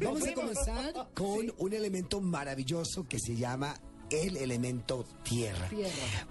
Vamos a comenzar con un elemento maravilloso que se llama el elemento tierra.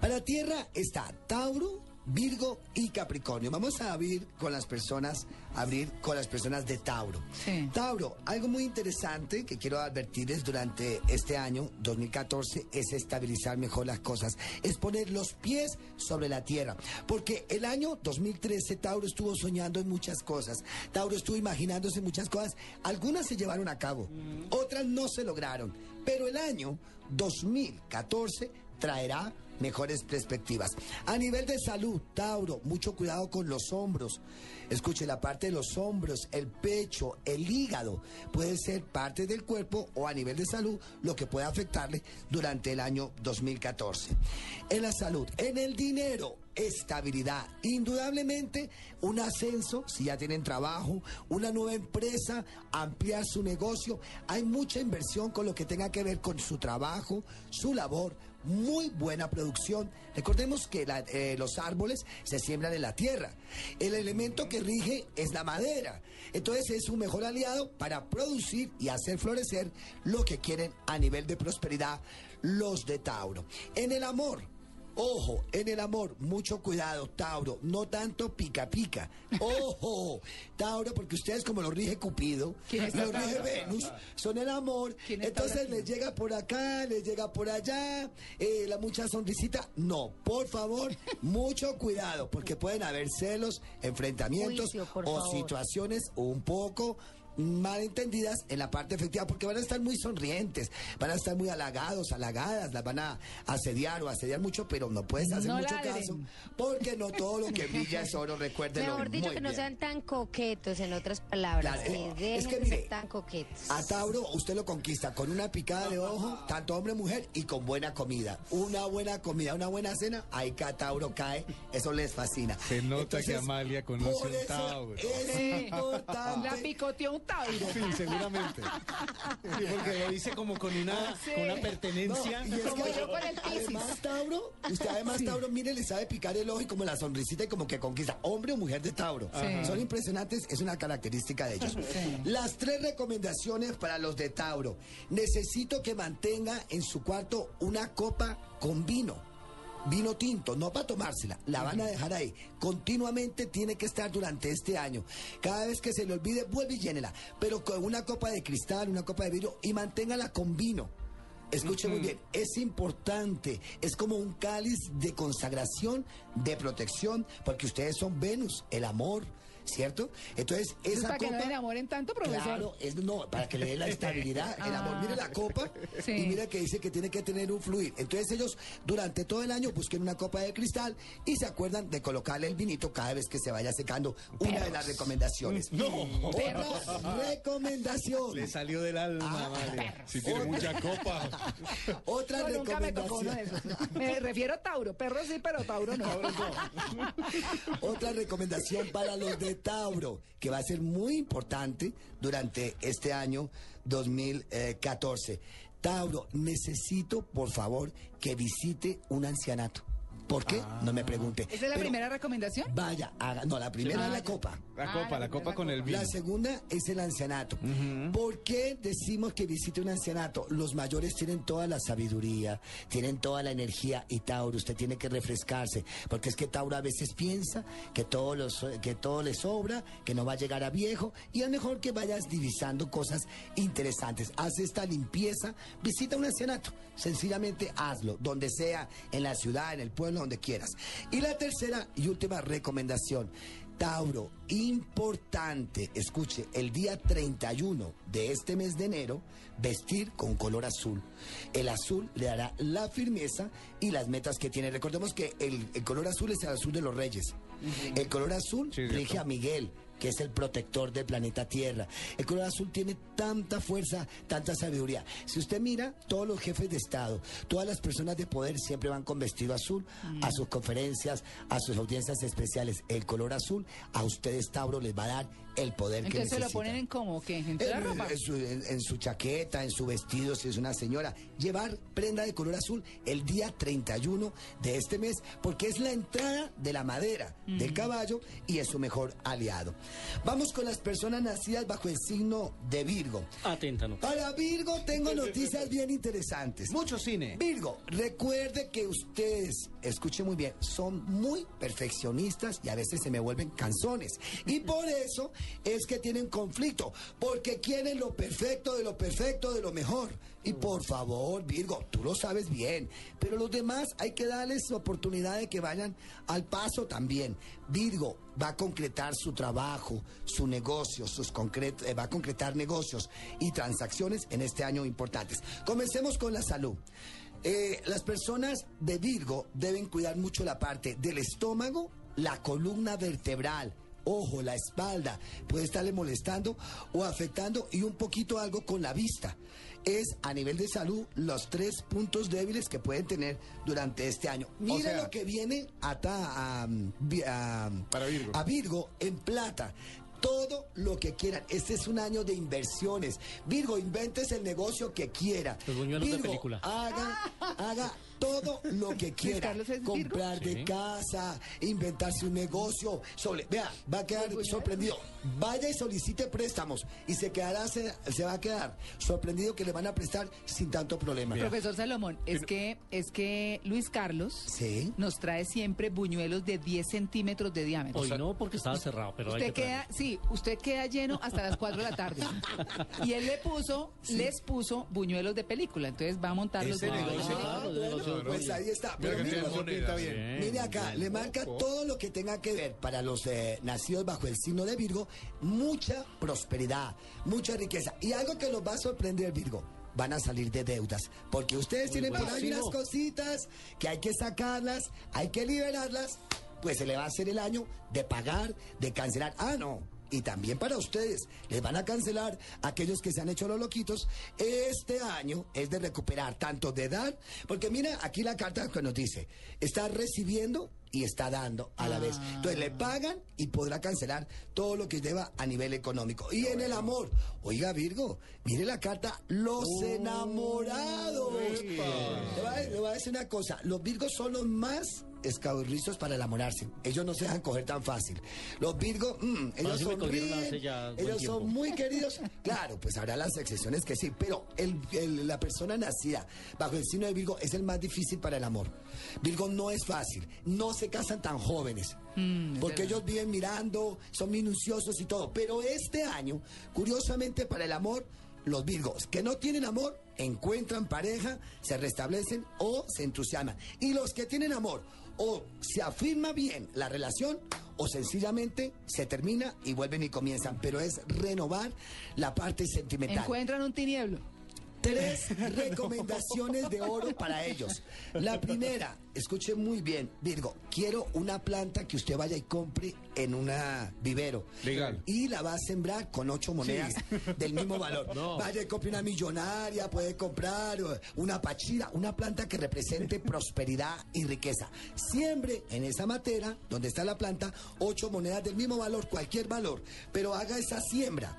Para tierra está Tauro, Virgo y Capricornio. Vamos a abrir con las personas, abrir con las personas de Tauro. Sí. Tauro, algo muy interesante que quiero advertirles durante este año 2014 es estabilizar mejor las cosas, es poner los pies sobre la tierra, porque el año 2013 Tauro estuvo soñando en muchas cosas, Tauro estuvo imaginándose muchas cosas, algunas se llevaron a cabo, otras no se lograron, pero el año 2014 traerá mejores perspectivas. A nivel de salud, Tauro, mucho cuidado con los hombros. Escuche, la parte de los hombros, el pecho, el hígado, puede ser parte del cuerpo o a nivel de salud lo que puede afectarle durante el año 2014. En la salud, en el dinero, estabilidad. Indudablemente, un ascenso, si ya tienen trabajo, una nueva empresa, ampliar su negocio. Hay mucha inversión con lo que tenga que ver con su trabajo, su labor. Muy buena producción. Recordemos que eh, los árboles se siembran en la tierra. El elemento que rige es la madera. Entonces es un mejor aliado para producir y hacer florecer lo que quieren a nivel de prosperidad los de Tauro. En el amor, Ojo, en el amor, mucho cuidado, Tauro, no tanto pica pica. Ojo, Tauro, porque ustedes como lo rige Cupido, ¿Quién está lo rige? Venus, son el amor. ¿Quién está Entonces les llega por acá, les llega por allá, eh, la mucha sonrisita. No, por favor, mucho cuidado, porque pueden haber celos, enfrentamientos Juicio, o favor. situaciones un poco malentendidas en la parte efectiva porque van a estar muy sonrientes, van a estar muy halagados, halagadas, las van a asediar o asediar mucho, pero no puedes hacer No mucho ladren. caso porque no todo lo que brilla es oro, recuérdenlo Mejor dicho, muy que no bien. sean tan coquetos, en otras palabras. Claro, que eh, dejen es que mire, ser tan coquetos. A Tauro usted lo conquista con una picada de ojo, tanto hombre mujer, y con buena comida. Una buena comida, una buena cena, ahí que a Tauro cae, eso les fascina. Se nota que Amalia conoce un Tauro. Es importante. La picoteó un Tauro. Sí, seguramente. Sí, porque lo dice como con una, con una pertenencia. No, y es Como que yo con el además Tauro, usted además Tauro, mire, le sabe picar el ojo y como la sonrisita y como que conquista. Hombre o mujer de Tauro. Son impresionantes, es una característica de ellos. Las tres recomendaciones para los de Tauro. Necesito que mantenga en su cuarto una copa con vino. Vino tinto, no para tomársela, la van a dejar ahí. Continuamente tiene que estar durante este año. Cada vez que se le olvide, vuelve y llénela. Pero con una copa de cristal, una copa de vidrio y manténgala con vino. Escuche muy bien, es importante, es como un cáliz de consagración, de protección, porque ustedes son Venus, el amor, ¿cierto? Entonces, esa para que copa... no enamoren tanto, profesor. Claro, es, no, para que le dé la estabilidad, el amor. Mire la copa Sí. y mire que dice que tiene que tener un fluir. Entonces ellos durante todo el año busquen una copa de cristal y se acuerdan de colocarle el vinito cada vez que se vaya secando. Una de las recomendaciones. Otra recomendación. Le salió del alma, Amalia. Si tiene mucha copa. Otra No, nunca me tocó uno de recomendación. esos. Me refiero a Tauro. Perro sí, pero Tauro no. Otra recomendación para los de Tauro, que va a ser muy importante durante este año 2014. Tauro, necesito, por favor, que visite un ancianato. ¿Por qué? No me pregunte. ¿Esa es la Pero primera recomendación? Vaya, haga- no, la primera Ah, es la ya. copa. La Ah, copa, la la copa con el copa. vino. La segunda es el ancianato. ¿Por qué decimos que visite un ancianato? Los mayores tienen toda la sabiduría, tienen toda la energía y Tauro, usted tiene que refrescarse, porque es que Tauro a veces piensa que todo, lo so- que todo le sobra, que no va a llegar a viejo y es mejor que vayas divisando cosas interesantes. Haz esta limpieza, visita un ancianato, sencillamente hazlo, donde sea, en la ciudad, en el pueblo, donde quieras. Y la tercera y última recomendación. Tauro, importante, escuche, el día 31 de este mes de enero, vestir con color azul. El azul le dará la firmeza y las metas que tiene. Recordemos que el, el color azul es el azul de los reyes. El color azul Sí, rige cierto. a Miguel, que es el protector del planeta Tierra. El color azul tiene tanta fuerza, tanta sabiduría. Si usted mira, todos los jefes de Estado, todas las personas de poder siempre van con vestido azul a sus conferencias, a sus audiencias especiales. El color azul a ustedes, Tauro, les va a dar el poder que Entonces se lo ponen en como, ¿qué? ¿En la En, ropa? en su, en- en su chaqueta, en su vestido, si es una señora. Llevar prenda de color azul el día 31 de este mes, porque es la entrada de la madera del caballo y es su mejor aliado. Vamos con las personas nacidas bajo el signo de Virgo. Aténtanos. Para Virgo tengo noticias bien interesantes. Mucho cine. Virgo, recuerde que ustedes, escuche muy bien, son muy perfeccionistas y a veces se me vuelven canzones. Y por eso es que tienen conflicto, porque quieren lo perfecto de lo perfecto de lo mejor. Y por favor, Virgo, tú lo sabes bien, pero los demás hay que darles oportunidad de que vayan al paso también. Virgo va a concretar su trabajo, su negocio, sus eh, va a concretar negocios y transacciones en este año importantes. Comencemos con la salud. Eh, las personas de Virgo deben cuidar mucho la parte del estómago, la columna vertebral, ojo, la espalda, puede estarle molestando o afectando y un poquito algo con la vista. Es a nivel de salud los tres puntos débiles que pueden tener durante este año. Mira sea- lo que viene a- Para Virgo. a Virgo en plata. Todo lo que quieran. Este es un año de inversiones. Virgo, inventes el negocio que quiera. Los buñuelos de Virgo, película. haga, haga todo lo que quiera. Carlos es Virgo? Comprar de Sí. casa, inventarse un negocio. Sobre, vea, va a quedar sorprendido. Vaya y solicite préstamos y se quedará, se, se va a quedar sorprendido que le van a prestar sin tanto problema. Profesor Salomón, es que, es que Luis Carlos Sí. nos trae siempre buñuelos de 10 centímetros de diámetro. Hoy no porque estaba cerrado, pero hay Usted que queda, sí, usted queda lleno hasta las 4 de la tarde. Y él le puso, les puso buñuelos de película. Entonces va a montar los buñuelos. Claro. Pues ahí está. Pero mire, bien. Acá, le marca todo lo que tenga que ver para los eh, nacidos bajo el signo de Virgo, mucha prosperidad, mucha riqueza. Y algo que los va a sorprender, Virgo. Van a salir de deudas, porque ustedes tienen por ahí unas cositas que hay que sacarlas, hay que liberarlas, pues se le va a hacer el año de pagar, de cancelar. Ah, no, y también para ustedes, les van a cancelar aquellos que se han hecho los loquitos. Este año es de recuperar tanto de dar, porque mira aquí la carta que nos dice, está recibiendo y está dando a la vez. Entonces le pagan y podrá cancelar todo lo que deba a nivel económico. Y en el amor, oiga Virgo, mire la carta, los enamorados. Le voy a decir una cosa, los Virgos son los más escabulrizos para enamorarse. Ellos no se dejan coger tan fácil. Los Virgos, mm, ellos cogieron sonríen, ellos son muy queridos. Claro, pues habrá las excepciones que sí, pero el- el- la persona nacida bajo el signo de Virgo es el más difícil para el amor. Virgo no es fácil, no se casan tan jóvenes, porque ellos viven mirando, son minuciosos y todo. Pero este año, curiosamente para el amor, los Virgos que no tienen amor encuentran pareja, se restablecen o se entusiasman. Y los que tienen amor o se afirma bien la relación o sencillamente se termina y vuelven y comienzan. Pero es renovar la parte sentimental. Encuentran un tinieblo. Tres recomendaciones de oro para ellos. La primera, escuche muy bien, Virgo, quiero una planta que usted vaya y compre en una vivero. Legal. Y la va a sembrar con ocho monedas del mismo valor. No. Vaya y compre una millonaria, puede comprar eh, una pachira, una planta que represente prosperidad y riqueza. Siembre en esa matera, donde está la planta, ocho monedas del mismo valor, cualquier valor, pero haga esa siembra.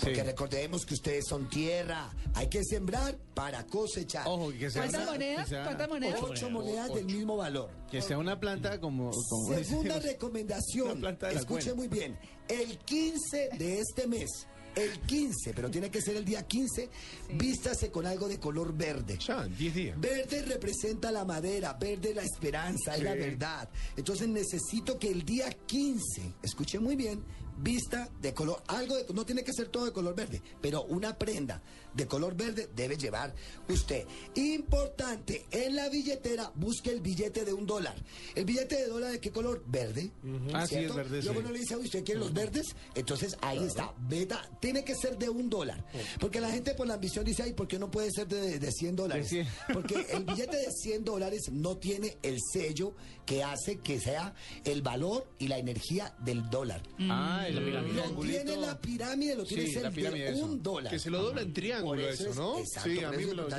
Porque Sí. recordemos que ustedes son tierra, hay que sembrar para cosechar. Ojo, que sea, ¿Cuántas una, monedas? que sea- ¿Cuántas monedas? Ocho monedas del mismo valor. que sea una planta como... como Segunda decimos, recomendación, escuche muy bien, el 15 de este mes, el 15, pero tiene que ser el día 15, vístase con algo de color verde. Ya, 10 días. Verde representa la madera, verde la esperanza, es la verdad. Entonces necesito que el día 15, escuche muy bien, vista de color, algo de, no tiene que ser todo de color verde, pero una prenda de color verde debe llevar usted. Importante, en la billetera busque el billete de un dólar. ¿El billete de dólar de qué color? Verde. Ah, sí, ¿cierto? es verde, Luego sí. no le dice, "Uy, ¿usted quiere los verdes? Entonces ahí está, beta, tiene que ser de un dólar. Porque la gente por la ambición dice, ay, ¿por qué no puede ser de, de 100 dólares? De 100. Porque el billete de 100 dólares no tiene el sello que hace que sea el valor y la energía del dólar. Ah, Ah, en la pirámide. Lo tiene en la pirámide, lo tiene Sí, la cerca pirámide de un dólar. Que se lo dobla en triángulo Por eso, es- ¿no? Exacto, Sí, a mí me lo... lo.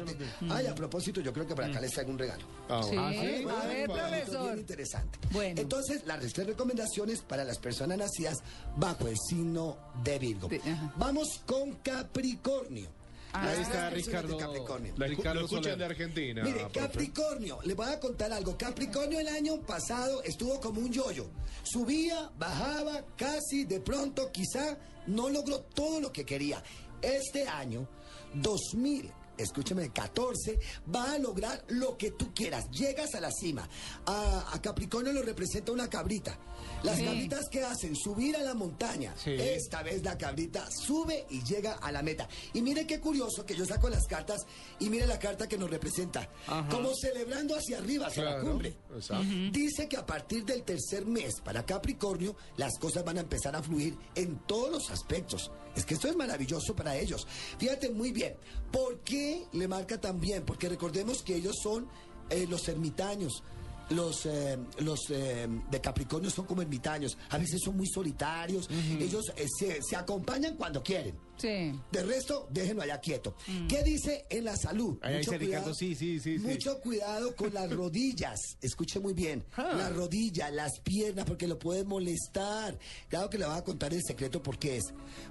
Ay, a propósito, yo creo que por acá les traigo un regalo. Ah, Sí. bueno. A ver, Bien profesor. interesante. Bueno. Entonces, las tres recomendaciones para las personas nacidas bajo el signo de Virgo. Vamos con Capricornio. Ah, Ahí está de Ricardo. Capricornio. La- Ricardo lo escuchan Soler. de Argentina. Mire, profe. Capricornio, les voy a contar algo. Capricornio el año pasado estuvo como un yoyo. Subía, bajaba, casi, de pronto, quizá no logró todo lo que quería. Este año, 2000. Escúcheme, 14, va a lograr lo que tú quieras. Llegas a la cima. A, a Capricornio lo representa una cabrita. Las Sí. cabritas que hacen subir a la montaña. Sí. Esta vez la cabrita sube y llega a la meta. Y mire qué curioso que yo saco las cartas y mire la carta que nos representa. Como celebrando hacia arriba, hacia la cumbre. Dice que a partir del tercer mes para Capricornio las cosas van a empezar a fluir en todos los aspectos. Es que esto es maravilloso para ellos. Fíjate muy bien. ¿Por qué le marca tan bien? Porque recordemos que ellos son eh, los ermitaños. Los, eh, los eh, de Capricornio son como ermitaños. A veces son muy solitarios. Ellos eh, se, se acompañan cuando quieren. Sí. De resto, déjenlo allá quieto. ¿Qué dice en la salud? Ahí dice Ricardo, sí, sí, sí, sí. Mucho cuidado con las rodillas. Escuche muy bien. Las rodillas, las piernas, porque lo puede molestar. Claro que le voy a contar el secreto por qué es.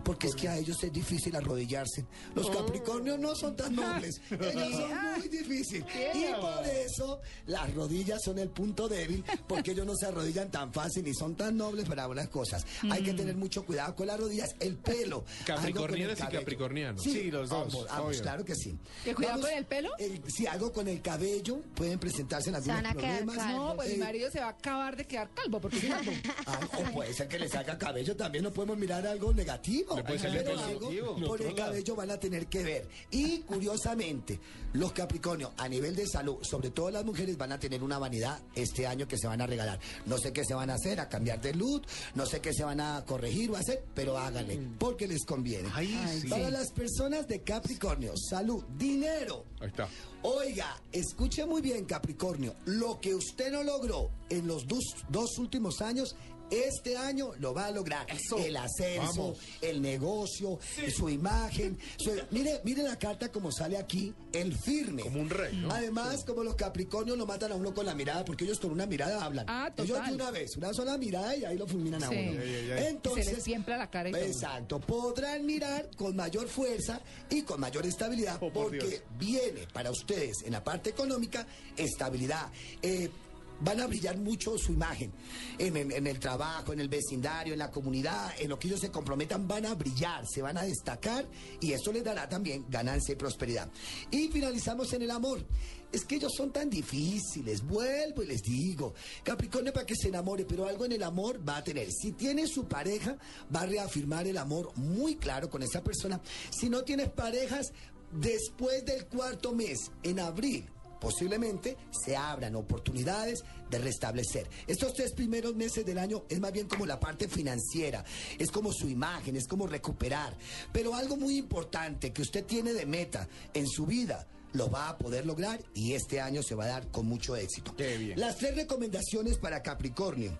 Porque es que a ellos es difícil arrodillarse. Los Capricornios no son tan nobles. Ellos son muy difíciles. Y por eso las rodillas son el punto débil, porque ellos no se arrodillan tan fácil y son tan nobles para algunas cosas. Hay que tener mucho cuidado con las rodillas. El pelo. el Capricornianas y capricornianos. Sí, Sí, los dos, Ambos, ambos, claro que sí. ¿Que cuidado con el pelo? si algo con el cabello, pueden presentarse en algunos problemas. No, pues mi Eh, marido se va a acabar de quedar calvo porque es calvo. Ah, o puede ser que le salga cabello, también no podemos mirar algo negativo. Le puede salir negativo. por el cabello van a tener que ver. Y curiosamente, los Capricornios a nivel de salud, sobre todo las mujeres, van a tener una vanidad este año que se van a regalar. No sé qué se van a hacer, a cambiar de luz, no sé qué se van a corregir o hacer, pero háganle, porque les conviene. Ay, sí. Para las personas de Capricornio, salud, dinero. Ahí está. Oiga, escuche muy bien, Capricornio. Lo que usted no logró en los dos, dos últimos años, este año lo va a lograr. El ascenso, Vamos. el negocio, su imagen. su- mire, mire la carta como sale aquí, el firme. Como un rey, ¿no? Además, como los Capricornios lo matan a uno con la mirada, porque ellos con una mirada hablan. Ah, ellos total. de una vez, una sola mirada y ahí lo fulminan a Sí. uno. Ay, ay, ay. Entonces, Se les siembra la cara y todo. Exacto, podrán mirar con mayor fuerza y con mayor estabilidad Oh, por porque Dios. viene para ustedes en la parte económica estabilidad. Eh, Van a brillar mucho su imagen en, el trabajo, en el vecindario, en la comunidad, en lo que ellos se comprometan, van a brillar, se van a destacar y eso les dará también ganancia y prosperidad. Y finalizamos en el amor. Es que ellos son tan difíciles, vuelvo y les digo, Capricornio para que se enamore, pero algo en el amor va a tener. Si tiene su pareja, va a reafirmar el amor muy claro con esa persona. Si no tienes parejas, después del cuarto mes, en abril, posiblemente se abran oportunidades de restablecer. Estos tres primeros meses del año es más bien como la parte financiera, es como su imagen, es como recuperar. Pero algo muy importante que usted tiene de meta en su vida, lo va a poder lograr y este año se va a dar con mucho éxito. Bien. Las tres recomendaciones para Capricornio.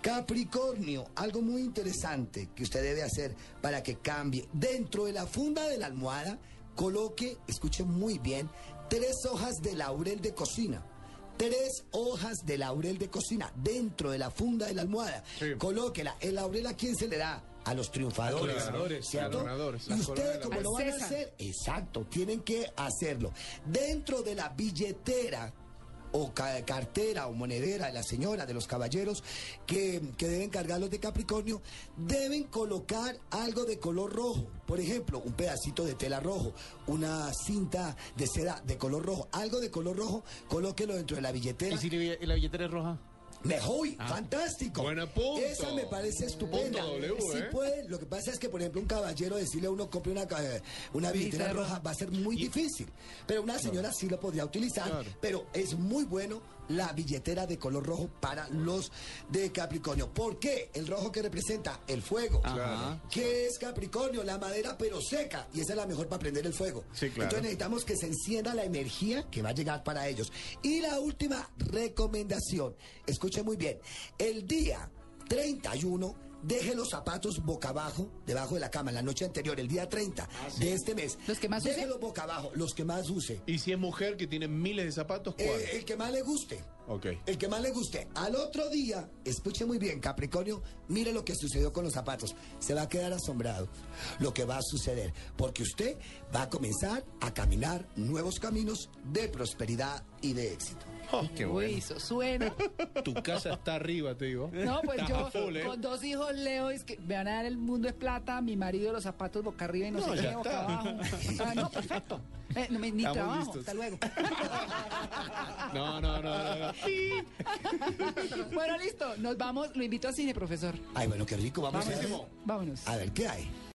Capricornio, algo muy interesante que usted debe hacer para que cambie. Dentro de la funda de la almohada, coloque, escuche muy bien, tres hojas de laurel de cocina. Tres hojas de laurel de cocina dentro de la funda de la almohada. Sí. Colóquela. ¿El laurel a quién se le da? A los triunfadores. A los ganadores, ¿cierto? a los ganadores, Y ustedes, como lo van a hacer, exacto, tienen que hacerlo. Dentro de la billetera o ca- cartera o monedera de la señora, de los caballeros que, que deben cargarlos de Capricornio, deben colocar algo de color rojo. Por ejemplo, un pedacito de tela rojo, una cinta de seda de color rojo, algo de color rojo, colóquelo dentro de la billetera. ¿Y si la billetera es roja? Mejor, fantástico. Buen punto. Esa me parece estupenda. Punto W, Sí ¿eh? puede, lo que pasa es que, por ejemplo, un caballero decirle a uno compre una, ca- una billetera roja va a ser muy difícil. Pero una señora sí lo podría utilizar. Claro. Pero es muy bueno la billetera de color rojo para los de Capricornio. ¿Por qué? El rojo que representa el fuego. Ajá. ¿Qué es Capricornio? La madera pero seca. Y esa es la mejor para prender el fuego. Sí, claro. Entonces necesitamos que se encienda la energía que va a llegar para ellos. Y la última recomendación, escuche muy bien, el día 31 deje los zapatos boca abajo, debajo de la cama, la noche anterior, el día 30 de este mes. ¿Los que más use? Déjelos boca abajo, los que más use. Y si es mujer que tiene miles de zapatos, ¿cuál? Eh, el que más le guste. Ok. El que más le guste. Al otro día, escuche muy bien, Capricornio, mire lo que sucedió con los zapatos. Se va a quedar asombrado lo que va a suceder, porque usted va a comenzar a caminar nuevos caminos de prosperidad y de éxito. Oh, qué Uy, bueno. eso suena. Tu casa está arriba, te digo. No, pues yo full, ¿eh? con dos hijos leo, es que me van a dar el mundo es plata, mi marido los zapatos boca arriba y no, No, sé qué, boca abajo. Ah, no, perfecto. Eh, no me- ni Estamos trabajo, listos. hasta luego. No, no, no, no, no. bueno, listo, nos vamos, lo invito al cine, profesor. Ay, bueno, qué rico, vamos a. Vámonos. A ver, ¿qué hay?